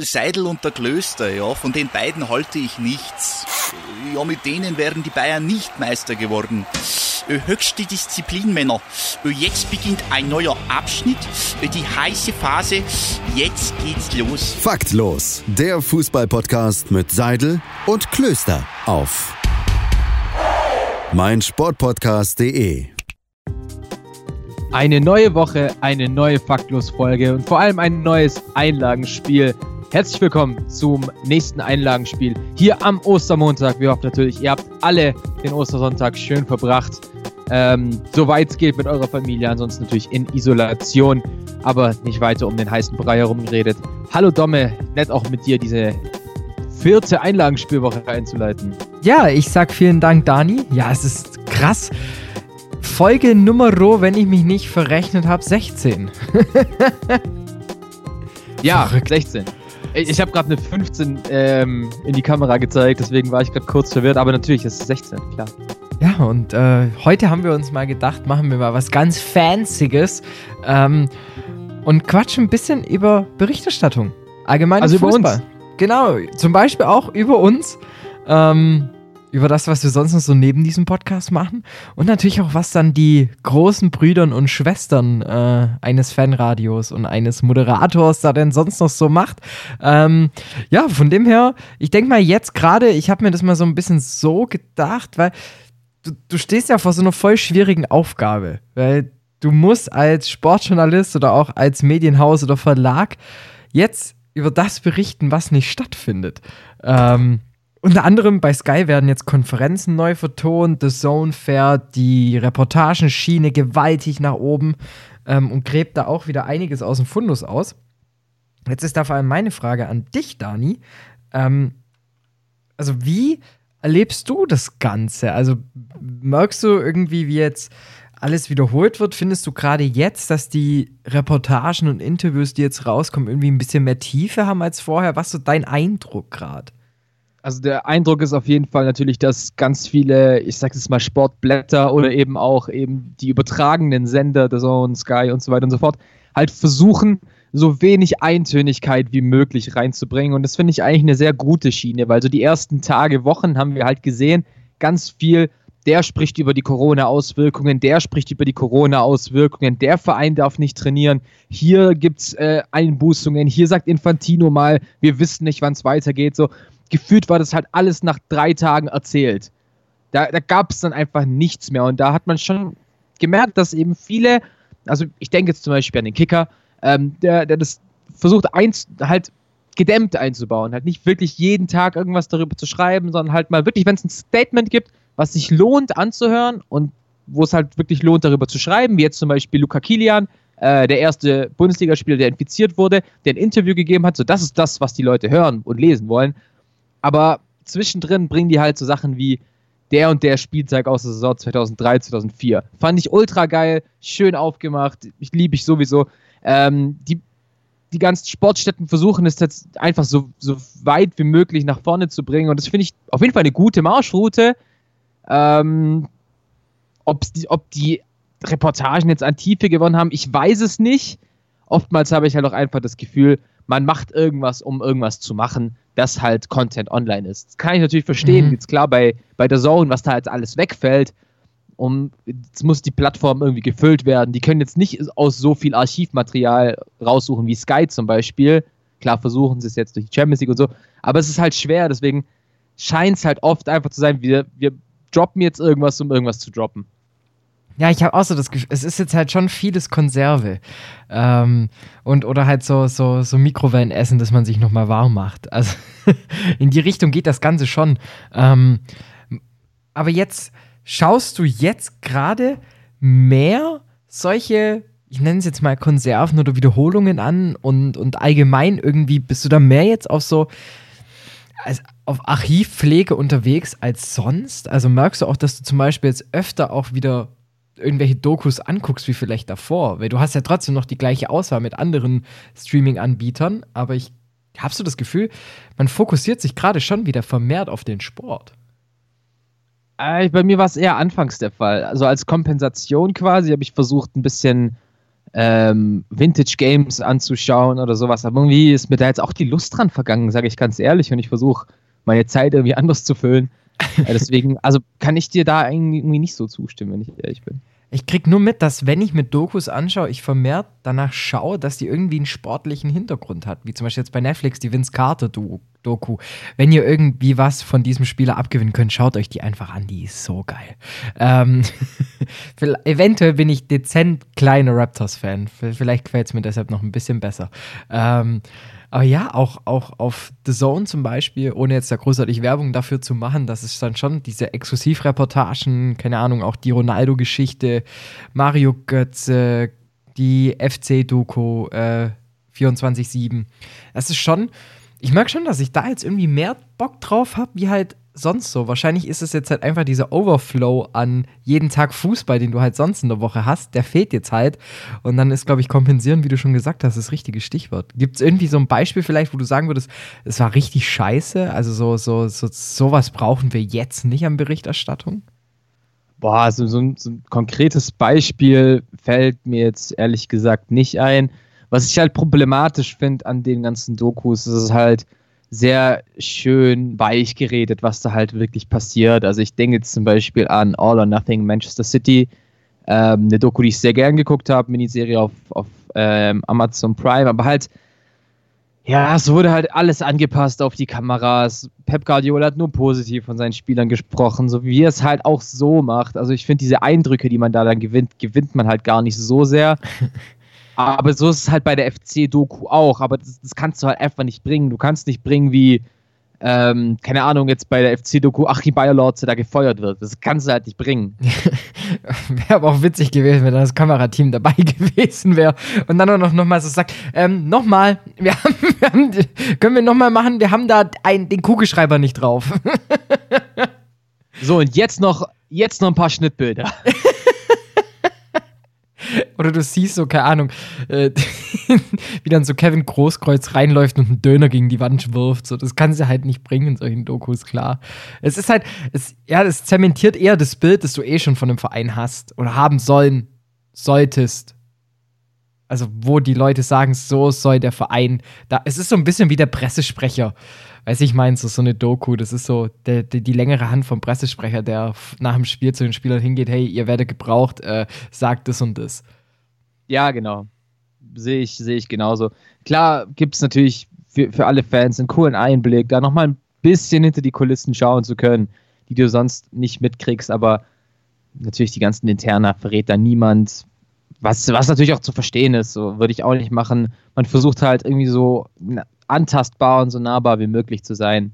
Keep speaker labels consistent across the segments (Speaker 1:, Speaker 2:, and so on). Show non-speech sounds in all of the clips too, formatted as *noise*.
Speaker 1: Seidel und der Klöster, ja, von den beiden halte ich nichts. Ja, mit denen wären die Bayern nicht Meister geworden. Äh, höchste Disziplin, Männer. Äh, jetzt beginnt ein neuer Abschnitt, äh, die heiße Phase. Jetzt geht's los.
Speaker 2: Faktlos, der Fußballpodcast mit Seidel und Klöster auf meinsportpodcast.de.
Speaker 3: Eine neue Woche, eine neue Faktlos-Folge und vor allem ein neues Einlagenspiel. Herzlich willkommen zum nächsten Einlagenspiel hier am Ostermontag. Wir hoffen natürlich, ihr habt alle den Ostersonntag schön verbracht. Ähm, soweit es geht mit eurer Familie, ansonsten natürlich in Isolation, aber nicht weiter um den heißen Brei herum geredet. Hallo Domme, nett auch mit dir diese vierte Einlagenspielwoche einzuleiten.
Speaker 4: Ja, ich sag vielen Dank, Dani. Ja, es ist krass. Folge Nummer, wenn ich mich nicht verrechnet habe, 16.
Speaker 3: ja, Verrückt. 16. Ich, habe gerade eine 15 ähm, in die Kamera gezeigt, deswegen war ich gerade kurz verwirrt, aber natürlich ist es 16, klar.
Speaker 4: Ja, und äh, heute haben wir uns mal gedacht, machen wir mal was ganz Fancyes ähm, und quatschen ein bisschen über Berichterstattung. Allgemein also Fußball. über uns. Genau, zum Beispiel auch über uns. Ähm, über das, was wir sonst noch so neben diesem Podcast machen. Und natürlich auch, was dann die großen Brüdern und Schwestern äh, eines Fanradios und eines Moderators da denn sonst noch so macht. Ähm, ja, von dem her, ich denke mal jetzt gerade, ich habe mir das mal so ein bisschen so gedacht, weil du, du stehst ja vor so einer voll schwierigen Aufgabe. Weil du musst als Sportjournalist oder auch als Medienhaus oder Verlag jetzt über das berichten, was nicht stattfindet. Ähm, unter anderem bei Sky werden jetzt Konferenzen neu vertont. The Zone fährt die Reportagenschiene gewaltig nach oben ähm, und gräbt da auch wieder einiges aus dem Fundus aus. Jetzt ist da vor allem meine Frage an dich, Dani. Ähm, also, wie erlebst du das Ganze? Also, merkst du irgendwie, wie jetzt alles wiederholt wird? Findest du gerade jetzt, dass die Reportagen und Interviews, die jetzt rauskommen, irgendwie ein bisschen mehr Tiefe haben als vorher? Was ist so dein Eindruck gerade?
Speaker 3: Also der Eindruck ist auf jeden Fall natürlich, dass ganz viele, ich sag jetzt mal Sportblätter oder eben auch eben die übertragenen Sender, der Zone, Sky und so weiter und so fort, halt versuchen, so wenig Eintönigkeit wie möglich reinzubringen. Und das finde ich eigentlich eine sehr gute Schiene, weil so die ersten Tage, Wochen haben wir halt gesehen, ganz viel, der spricht über die Corona-Auswirkungen, der spricht über die Corona-Auswirkungen, der Verein darf nicht trainieren, hier gibt es äh, Einbußungen, hier sagt Infantino mal, wir wissen nicht, wann es weitergeht. So gefühlt war das halt alles nach drei Tagen erzählt. Da, da gab es dann einfach nichts mehr. Und da hat man schon gemerkt, dass eben viele, also ich denke jetzt zum Beispiel an den Kicker, ähm, der, der das versucht, eins, halt gedämmt einzubauen. Halt nicht wirklich jeden Tag irgendwas darüber zu schreiben, sondern halt mal wirklich, wenn es ein Statement gibt, was sich lohnt anzuhören und wo es halt wirklich lohnt, darüber zu schreiben, wie jetzt zum Beispiel Luca Kilian, äh, der erste Bundesligaspieler, der infiziert wurde, der ein Interview gegeben hat. So, das ist das, was die Leute hören und lesen wollen. Aber zwischendrin bringen die halt so Sachen wie der und der Spieltag aus der Saison 2003, 2004. Fand ich ultra geil, schön aufgemacht, ich liebe ich sowieso. Ähm, die, die ganzen Sportstätten versuchen es jetzt einfach so, so weit wie möglich nach vorne zu bringen und das finde ich auf jeden Fall eine gute Marschroute. Ähm, die, ob die Reportagen jetzt an Tiefe gewonnen haben, ich weiß es nicht. Oftmals habe ich halt auch einfach das Gefühl, man macht irgendwas, um irgendwas zu machen, das halt Content online ist. Das kann ich natürlich verstehen. Mhm. Jetzt klar, bei, bei der Zone, was da jetzt alles wegfällt, um, jetzt muss die Plattform irgendwie gefüllt werden. Die können jetzt nicht aus so viel Archivmaterial raussuchen wie Sky zum Beispiel. Klar versuchen sie es jetzt durch die Champions League und so, aber es ist halt schwer, deswegen scheint es halt oft einfach zu sein, wir, wir droppen jetzt irgendwas, um irgendwas zu droppen.
Speaker 4: Ja, ich habe auch so das Gefühl, es ist jetzt halt schon vieles Konserve. Ähm, und, oder halt so, so, so Mikrowellenessen, dass man sich nochmal warm macht. Also *laughs* in die Richtung geht das Ganze schon. Ähm, aber jetzt schaust du jetzt gerade mehr solche, ich nenne es jetzt mal Konserven oder Wiederholungen an und, und allgemein irgendwie bist du da mehr jetzt auf so als auf Archivpflege unterwegs als sonst? Also merkst du auch, dass du zum Beispiel jetzt öfter auch wieder irgendwelche Dokus anguckst wie vielleicht davor, weil du hast ja trotzdem noch die gleiche Auswahl mit anderen Streaming-Anbietern, aber ich habe so das Gefühl, man fokussiert sich gerade schon wieder vermehrt auf den Sport.
Speaker 3: Äh, bei mir war es eher anfangs der Fall. Also als Kompensation quasi habe ich versucht, ein bisschen ähm, Vintage Games anzuschauen oder sowas. Aber irgendwie ist mir da jetzt auch die Lust dran vergangen, sage ich ganz ehrlich. Und ich versuche meine Zeit irgendwie anders zu füllen. Äh, deswegen, also kann ich dir da irgendwie nicht so zustimmen, wenn ich ehrlich bin.
Speaker 4: Ich krieg nur mit, dass wenn ich mir Dokus anschaue, ich vermehrt danach schaue, dass die irgendwie einen sportlichen Hintergrund hat. Wie zum Beispiel jetzt bei Netflix die Vince Carter Doku. Wenn ihr irgendwie was von diesem Spieler abgewinnen könnt, schaut euch die einfach an. Die ist so geil. Ähm, *laughs* eventuell bin ich dezent kleiner Raptors-Fan. Vielleicht gefällt es mir deshalb noch ein bisschen besser. Ähm, aber ja, auch, auch auf The Zone zum Beispiel, ohne jetzt da großartig Werbung dafür zu machen, dass es dann schon diese Exklusivreportagen, keine Ahnung, auch die Ronaldo-Geschichte, Mario Götze, die FC-Doku äh, 24-7. Das ist schon, ich merke schon, dass ich da jetzt irgendwie mehr Bock drauf habe, wie halt sonst so. Wahrscheinlich ist es jetzt halt einfach dieser Overflow an jeden Tag Fußball, den du halt sonst in der Woche hast, der fehlt jetzt halt. Und dann ist, glaube ich, kompensieren, wie du schon gesagt hast, das richtige Stichwort. Gibt es irgendwie so ein Beispiel vielleicht, wo du sagen würdest, es war richtig scheiße? Also so, so, so sowas brauchen wir jetzt nicht an Berichterstattung?
Speaker 3: Boah, also so ein, so ein konkretes Beispiel fällt mir jetzt ehrlich gesagt nicht ein. Was ich halt problematisch finde an den ganzen Dokus, ist es halt, sehr schön weich geredet, was da halt wirklich passiert. Also ich denke jetzt zum Beispiel an All or Nothing Manchester City, ähm, eine Doku, die ich sehr gern geguckt habe, Miniserie auf, auf ähm, Amazon Prime, aber halt, ja, es wurde halt alles angepasst auf die Kameras. Pep Guardiola hat nur positiv von seinen Spielern gesprochen, so wie er es halt auch so macht. Also ich finde diese Eindrücke, die man da dann gewinnt, gewinnt man halt gar nicht so sehr. *laughs* Aber so ist es halt bei der FC-Doku auch. Aber das, das, kannst du halt einfach nicht bringen. Du kannst nicht bringen, wie, ähm, keine Ahnung, jetzt bei der FC-Doku Achim Bayerlorze da gefeuert wird. Das kannst du halt nicht bringen. *laughs*
Speaker 4: wäre aber auch witzig gewesen, wenn das Kamerateam dabei *laughs* gewesen wäre. Und dann auch noch, noch mal so sagt, ähm, nochmal, wir haben, *laughs* wir haben, können wir nochmal machen, wir haben da ein, den Kugelschreiber nicht drauf.
Speaker 3: so, und jetzt noch, jetzt noch ein paar Schnittbilder.
Speaker 4: Oder du siehst so, keine Ahnung, äh, *laughs* wie dann so Kevin Großkreuz reinläuft und einen Döner gegen die Wand wirft. So, das kann sie halt nicht bringen in solchen Dokus, klar. Es ist halt, es, ja, es zementiert eher das Bild, das du eh schon von einem Verein hast oder haben sollen, solltest. Also, wo die Leute sagen, so soll der Verein. Da, es ist so ein bisschen wie der Pressesprecher. Weiß ich meine, so, so eine Doku, das ist so der, der, die längere Hand vom Pressesprecher, der nach dem Spiel zu den Spielern hingeht, hey, ihr werdet gebraucht, äh, sagt das und das.
Speaker 3: Ja, genau. Sehe ich, sehe ich genauso. Klar gibt es natürlich für, für alle Fans einen coolen Einblick, da nochmal ein bisschen hinter die Kulissen schauen zu können, die du sonst nicht mitkriegst, aber natürlich die ganzen Interna verrät da niemand. Was, was natürlich auch zu verstehen ist, so würde ich auch nicht machen. Man versucht halt irgendwie so antastbar und so nahbar wie möglich zu sein.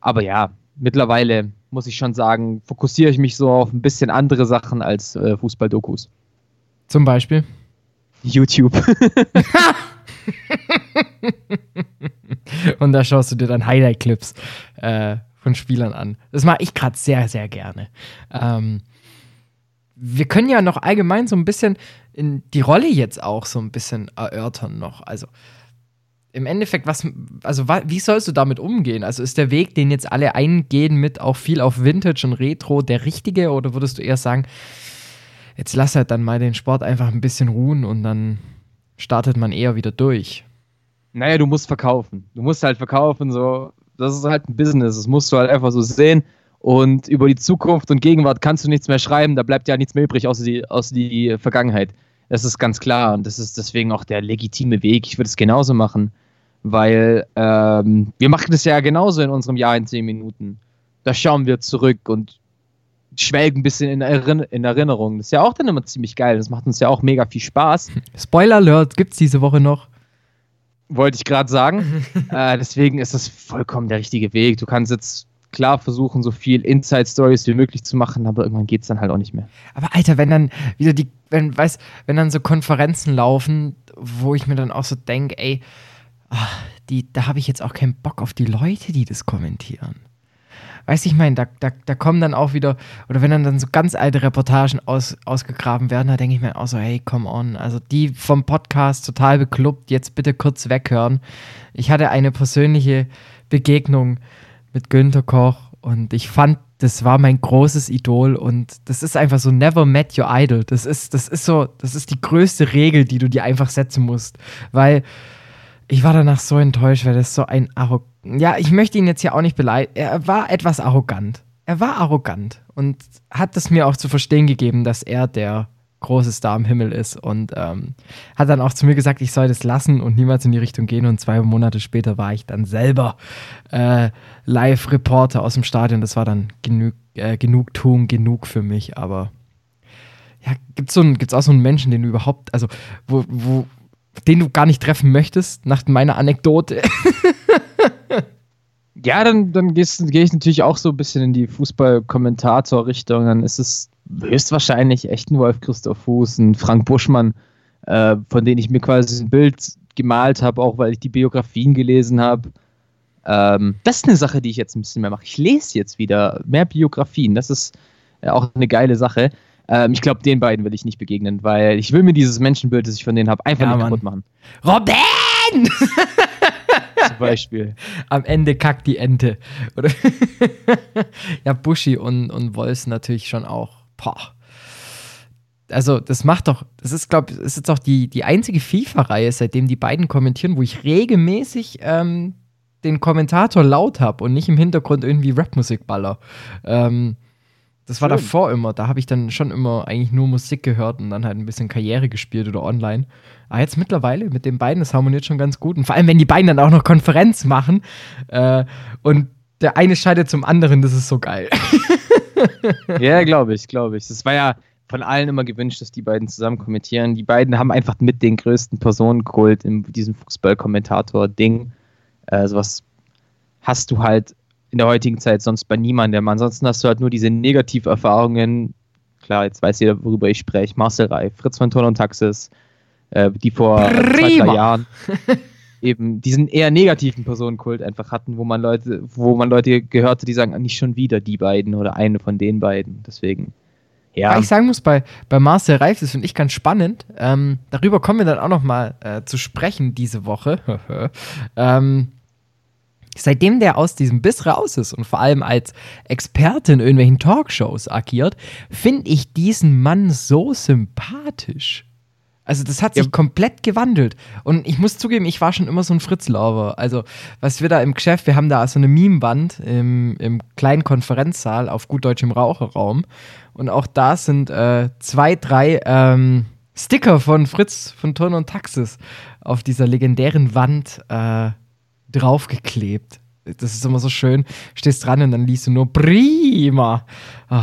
Speaker 3: Aber ja, mittlerweile muss ich schon sagen, fokussiere ich mich so auf ein bisschen andere Sachen als äh, Fußball-Dokus.
Speaker 4: Zum Beispiel?
Speaker 3: YouTube. *laughs*
Speaker 4: und da schaust du dir dann Highlight-Clips äh, von Spielern an. Das mache ich gerade sehr, sehr gerne. Ähm, wir können ja noch allgemein so ein bisschen die Rolle jetzt auch so ein bisschen erörtern noch. Also im Endeffekt, was, also wie sollst du damit umgehen? Also ist der Weg, den jetzt alle eingehen, mit auch viel auf Vintage und Retro, der richtige? Oder würdest du eher sagen, jetzt lass halt dann mal den Sport einfach ein bisschen ruhen und dann startet man eher wieder durch?
Speaker 3: Naja, du musst verkaufen. Du musst halt verkaufen, so. Das ist halt ein Business. Das musst du halt einfach so sehen. Und über die Zukunft und Gegenwart kannst du nichts mehr schreiben. Da bleibt ja nichts mehr übrig, außer die, außer die Vergangenheit. Das ist ganz klar. Und das ist deswegen auch der legitime Weg. Ich würde es genauso machen weil ähm, wir machen das ja genauso in unserem Jahr in zehn Minuten. Da schauen wir zurück und schwelgen ein bisschen in, Erinner in Erinnerung. Das ist ja auch dann immer ziemlich geil. Das macht uns ja auch mega viel Spaß. *laughs*
Speaker 4: Spoiler Alert, gibt es diese Woche noch?
Speaker 3: Wollte ich gerade sagen. *laughs* äh, deswegen ist das vollkommen der richtige Weg. Du kannst jetzt klar versuchen, so viel Inside-Stories wie möglich zu machen, aber irgendwann geht es dann halt auch nicht mehr.
Speaker 4: Aber Alter, wenn dann wieder die, wenn, weiß, wenn dann so Konferenzen laufen, wo ich mir dann auch so denke, ey, ach, die, da habe ich jetzt auch keinen Bock auf die Leute, die das kommentieren. Weißt du, ich meine, da, da, da kommen dann auch wieder, oder wenn dann, dann so ganz alte Reportagen aus, ausgegraben werden, da denke ich mir auch so, hey, come on. Also die vom Podcast total beklubbt, jetzt bitte kurz weghören. Ich hatte eine persönliche Begegnung mit Günter Koch Und ich fand, das war mein großes Idol und das ist einfach so never met your idol. Das ist, das ist so, das ist die größte Regel, die du dir einfach setzen musst. Weil ich war danach so enttäuscht, weil das so ein arrogant. Ja, ich möchte ihn jetzt hier auch nicht beleidigen. Er war etwas arrogant. Er war arrogant und hat es mir auch zu verstehen gegeben, dass er der große Star im Himmel ist und ähm, hat dann auch zu mir gesagt, ich soll das lassen und niemals in die Richtung gehen. Und zwei Monate später war ich dann selber äh, Live-Reporter aus dem Stadion. Das war dann genug, äh, Genugtuung, genug für mich. Aber ja, gibt es so auch so einen Menschen, den du überhaupt, also wo, wo, den du gar nicht treffen möchtest, nach meiner Anekdote? *laughs*
Speaker 3: ja, dann, dann gehe ich natürlich auch so ein bisschen in die Fußball-Kommentator-Richtung. Dann ist es höchstwahrscheinlich echt ein Wolf Christoph Fuß, ein Frank Buschmann, äh, von denen ich mir quasi ein Bild gemalt habe, auch weil ich die Biografien gelesen habe. Ähm, das ist eine Sache, die ich jetzt ein bisschen mehr mache. Ich lese jetzt wieder mehr Biografien. Das ist äh, auch eine geile Sache. Ähm, ich glaube, den beiden will ich nicht begegnen, weil ich will mir dieses Menschenbild, das ich von denen habe, einfach ja, nicht kaputt machen.
Speaker 4: Robin! *laughs*
Speaker 3: Zum Beispiel.
Speaker 4: Am Ende kackt die Ente. Oder *laughs* ja, Buschi und, und Wolfs natürlich schon auch. Boah. Also, das macht doch, das ist, glaube ich, ist jetzt auch die, die einzige FIFA-Reihe, seitdem die beiden kommentieren, wo ich regelmäßig ähm, den Kommentator laut habe und nicht im Hintergrund irgendwie Rapmusik baller. Ähm, das war davor immer. Da habe ich dann schon immer eigentlich nur Musik gehört und dann halt ein bisschen Karriere gespielt oder online. Aber jetzt mittlerweile mit den beiden, das harmoniert schon ganz gut. Und vor allem, wenn die beiden dann auch noch Konferenz machen äh, und der eine scheidet zum anderen, das ist so geil. *laughs*
Speaker 3: ja, glaube ich, glaube ich. Das war ja von allen immer gewünscht, dass die beiden zusammen kommentieren. Die beiden haben einfach mit den größten Personenkult in diesem Fußballkommentator-Ding. Äh, sowas hast du halt in der heutigen Zeit sonst bei niemandem. Ansonsten hast du halt nur diese Negativerfahrungen. Klar, jetzt weiß jeder, worüber ich spreche. Marcel Reif, Fritz von Ton und Taxis, äh, die vor Prima. zwei, drei Jahren *laughs* eben diesen eher negativen Personenkult einfach hatten, wo man Leute, wo man Leute gehörte, die sagen, nicht schon wieder die beiden oder eine von den beiden. Deswegen.
Speaker 4: Ja. Weil ich sagen muss, bei, bei Marcel Reif, das finde ich ganz spannend. Ähm, darüber kommen wir dann auch noch mal äh, zu sprechen diese Woche. *laughs* ähm, Seitdem der aus diesem Biss raus ist und vor allem als Experte in irgendwelchen Talkshows agiert, finde ich diesen Mann so sympathisch. Also das hat sich ja. komplett gewandelt. Und ich muss zugeben, ich war schon immer so ein Fritz-Lover. Also was wir da im Geschäft, wir haben da so eine Meme-Wand im, im kleinen Konferenzsaal auf gut deutschem Raucherraum. Und auch da sind äh, zwei, drei ähm, Sticker von Fritz, von Turn und Taxis auf dieser legendären Wand äh, draufgeklebt. Das ist immer so schön. Stehst dran und dann liest du nur Prima. Oh,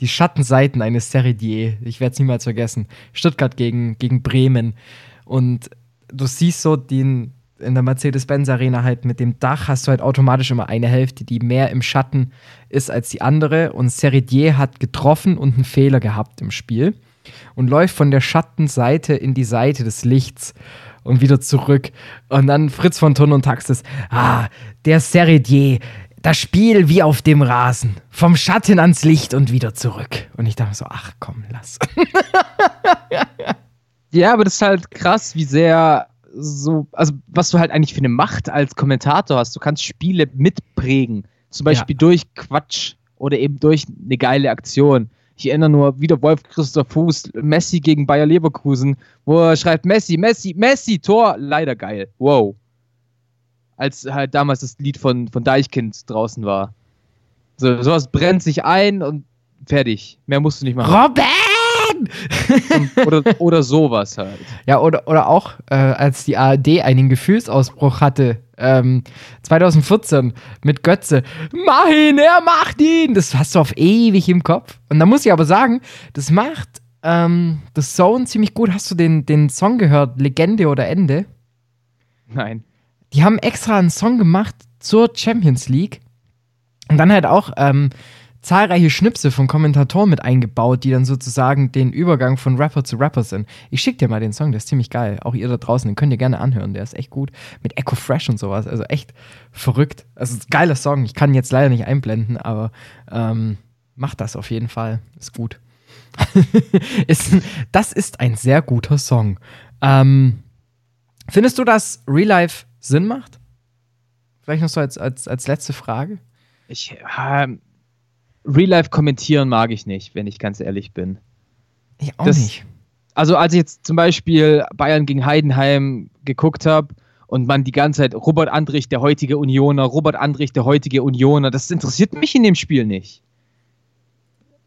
Speaker 4: die Schattenseiten eines Seridier. Ich werde es niemals vergessen. Stuttgart gegen, gegen Bremen. Und du siehst so den, in der Mercedes-Benz Arena halt mit dem Dach hast du halt automatisch immer eine Hälfte, die mehr im Schatten ist als die andere. Und Seridier hat getroffen und einen Fehler gehabt im Spiel und läuft von der Schattenseite in die Seite des Lichts und wieder zurück. Und dann Fritz von Ton und Taxis. Ah, der Seredier. Das Spiel wie auf dem Rasen. Vom Schatten ans Licht und wieder zurück. Und ich dachte so, ach komm, lass. *laughs*
Speaker 3: ja, aber das ist halt krass, wie sehr so, also was du halt eigentlich für eine Macht als Kommentator hast. Du kannst Spiele mitprägen. Zum Beispiel ja. durch Quatsch oder eben durch eine geile Aktion. Ich erinnere nur wieder Wolf Christoph Fuß, Messi gegen Bayer Leverkusen, wo er schreibt Messi, Messi, Messi, Tor, leider geil. Wow. Als halt damals das Lied von, von Deichkind draußen war. So, sowas brennt sich ein und fertig. Mehr musst du nicht machen.
Speaker 4: Robin!
Speaker 3: oder, oder sowas halt.
Speaker 4: Ja, oder, oder auch, äh, als die ARD einen Gefühlsausbruch hatte, ähm, 2014 mit Götze. Mach ihn, er macht ihn! Das hast du auf ewig im Kopf. Und da muss ich aber sagen, das macht ähm, das Zone ziemlich gut. Hast du den, den Song gehört, Legende oder Ende?
Speaker 3: Nein.
Speaker 4: Die haben extra einen Song gemacht zur Champions League. Und dann halt auch ähm, zahlreiche Schnipse von Kommentatoren mit eingebaut, die dann sozusagen den Übergang von Rapper zu Rapper sind. Ich schick dir mal den Song, der ist ziemlich geil. Auch ihr da draußen, den könnt ihr gerne anhören, der ist echt gut. Mit Echo Fresh und sowas, also echt verrückt. Also geiler Song, ich kann ihn jetzt leider nicht einblenden, aber ähm, macht das auf jeden Fall, ist gut. *laughs* das ist ein sehr guter Song. Ähm, findest du, dass Real Life Sinn macht? Vielleicht noch so als, als, als letzte Frage.
Speaker 3: Ich, äh, Real Life kommentieren mag ich nicht, wenn ich ganz ehrlich bin.
Speaker 4: Ich auch das, nicht.
Speaker 3: Also als ich jetzt zum Beispiel Bayern gegen Heidenheim geguckt habe und man die ganze Zeit Robert Andrich, der heutige Unioner, Robert Andrich, der heutige Unioner, das interessiert mich in dem Spiel nicht.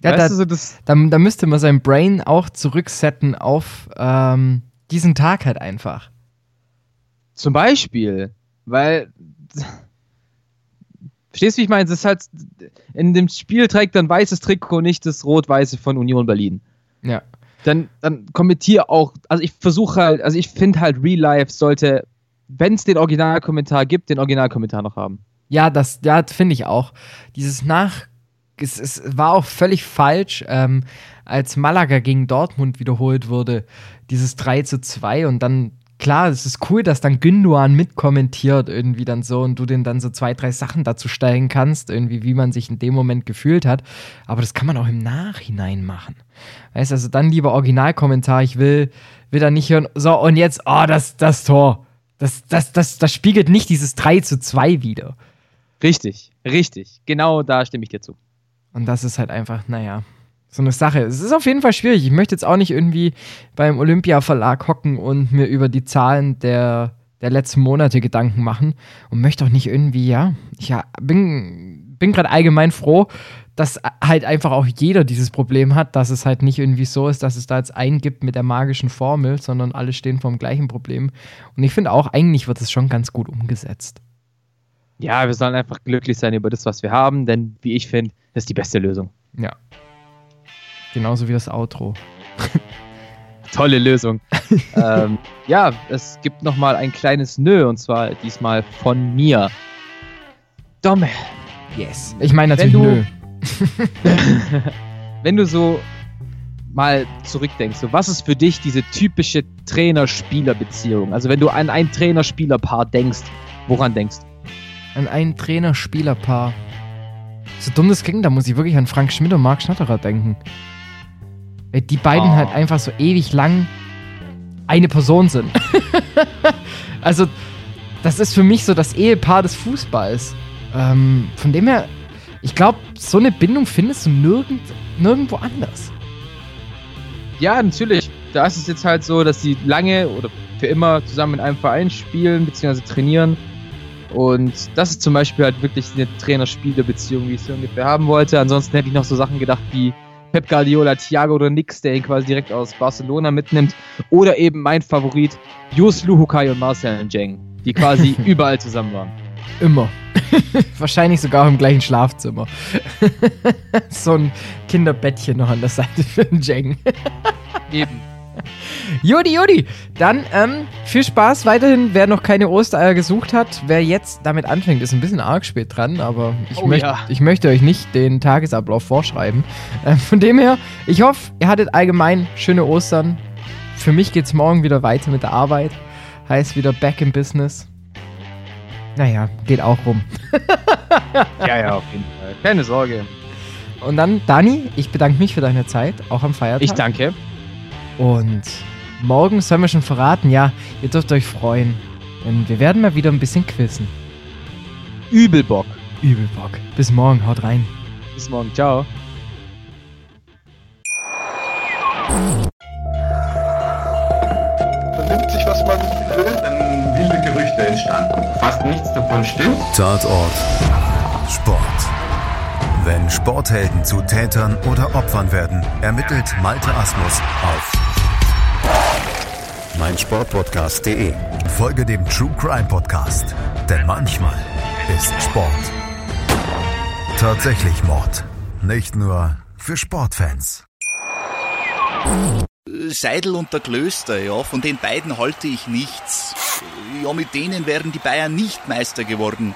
Speaker 4: Ja, da, so, das da, da, müsste man sein Brain auch zurücksetzen auf ähm, diesen Tag halt einfach.
Speaker 3: Zum Beispiel, weil Verstehst du, wie ich meine? Es ist halt, in dem Spiel trägt dann weißes Trikot nicht das rot-weiße von Union Berlin.
Speaker 4: Ja.
Speaker 3: Dann, dann kommentiere auch, also ich versuche halt, also ich finde halt Real Life sollte, wenn es den Originalkommentar gibt, den Originalkommentar noch haben.
Speaker 4: Ja, das, ja, finde ich auch. Dieses Nach, es, es war auch völlig falsch, ähm, als Malaga gegen Dortmund wiederholt wurde, dieses 3 zu 2 und dann klar, es ist cool, dass dann Günduan mitkommentiert irgendwie dann so und du den dann so zwei, drei Sachen dazu stellen kannst, irgendwie, wie man sich in dem Moment gefühlt hat. Aber das kann man auch im Nachhinein machen. Weißt du, also dann lieber Originalkommentar, ich will, will dann nicht hören, so und jetzt, oh, das, das Tor. Das, das, das, das spiegelt nicht dieses 3 zu 2 wieder.
Speaker 3: Richtig, richtig. Genau da stimme ich dir zu.
Speaker 4: Und das ist halt einfach, naja, so eine Sache. Es ist auf jeden Fall schwierig. Ich möchte jetzt auch nicht irgendwie beim Olympia-Verlag hocken und mir über die Zahlen der, der letzten Monate Gedanken machen und möchte auch nicht irgendwie, ja, ich bin, bin gerade allgemein froh, dass halt einfach auch jeder dieses Problem hat, dass es halt nicht irgendwie so ist, dass es da jetzt einen gibt mit der magischen Formel, sondern alle stehen vor dem gleichen Problem. Und ich finde auch, eigentlich wird es schon ganz gut umgesetzt.
Speaker 3: Ja, wir sollen einfach glücklich sein über das, was wir haben, denn wie ich finde, das ist die beste Lösung.
Speaker 4: Ja, Genauso wie das Outro.
Speaker 3: Tolle Lösung. *laughs* ähm, ja, es gibt noch mal ein kleines Nö und zwar diesmal von mir. Domme.
Speaker 4: Yes. Ich meine natürlich wenn du,
Speaker 3: Nö. *laughs* wenn du so mal zurückdenkst, so was ist für dich diese typische Trainer-Spieler-Beziehung? Also wenn du an ein Trainer-Spieler-Paar denkst, woran denkst
Speaker 4: du? An ein Trainer-Spieler-Paar. So dumm das klingt, da muss ich wirklich an Frank Schmidt und Marc Schnatterer denken. Weil die beiden oh. halt einfach so ewig lang eine Person sind. *laughs* also, das ist für mich so das Ehepaar des Fußballs. Ähm, von dem her, ich glaube, so eine Bindung findest du nirgend, nirgendwo anders.
Speaker 3: Ja, natürlich. Da ist es jetzt halt so, dass sie lange oder für immer zusammen in einem Verein spielen bzw. trainieren. Und das ist zum Beispiel halt wirklich eine Trainer-Spieler-Beziehung, wie ich sie ungefähr haben wollte. Ansonsten hätte ich noch so Sachen gedacht wie Pep Guardiola, Thiago oder Nix, der ihn quasi direkt aus Barcelona mitnimmt. Oder eben mein Favorit, Jus Luhukai und Marcel Njeng, die quasi *laughs* überall zusammen waren.
Speaker 4: Immer. *laughs* Wahrscheinlich sogar im gleichen Schlafzimmer. *laughs* so ein Kinderbettchen noch an der Seite für Njeng.
Speaker 3: Eben. *laughs*
Speaker 4: Jodi, Jodi. Dann ähm, viel Spaß weiterhin. Wer noch keine Ostereier gesucht hat, wer jetzt damit anfängt, ist ein bisschen arg spät dran, aber ich, oh, möcht, ja. ich möchte euch nicht den Tagesablauf vorschreiben. Äh, von dem her, ich hoffe, ihr hattet allgemein schöne Ostern. Für mich geht es morgen wieder weiter mit der Arbeit. Heißt wieder back in business. Naja, geht auch rum. *laughs*
Speaker 3: ja, ja, auf jeden Fall. Keine Sorge.
Speaker 4: Und dann, Dani, ich bedanke mich für deine Zeit, auch am Feiertag.
Speaker 3: Ich danke.
Speaker 4: Und morgen sollen wir schon verraten, ja, ihr dürft euch freuen. Denn wir werden mal wieder ein bisschen quizzen.
Speaker 3: Übelbock.
Speaker 4: Übelbock. Bis morgen, haut rein.
Speaker 3: Bis morgen, ciao.
Speaker 5: Vernimmt sich, was man will, dann wilde Gerüchte entstanden. Fast nichts davon stimmt.
Speaker 2: Tatort. Sport. Wenn Sporthelden zu Tätern oder Opfern werden, ermittelt Malte Asmus auf meinsportpodcast.de. Folge dem True Crime Podcast, denn manchmal ist Sport tatsächlich Mord. Nicht nur für Sportfans.
Speaker 1: Seidel und der Klöster, ja, von den beiden halte ich nichts. Ja, mit denen wären die Bayern nicht Meister geworden.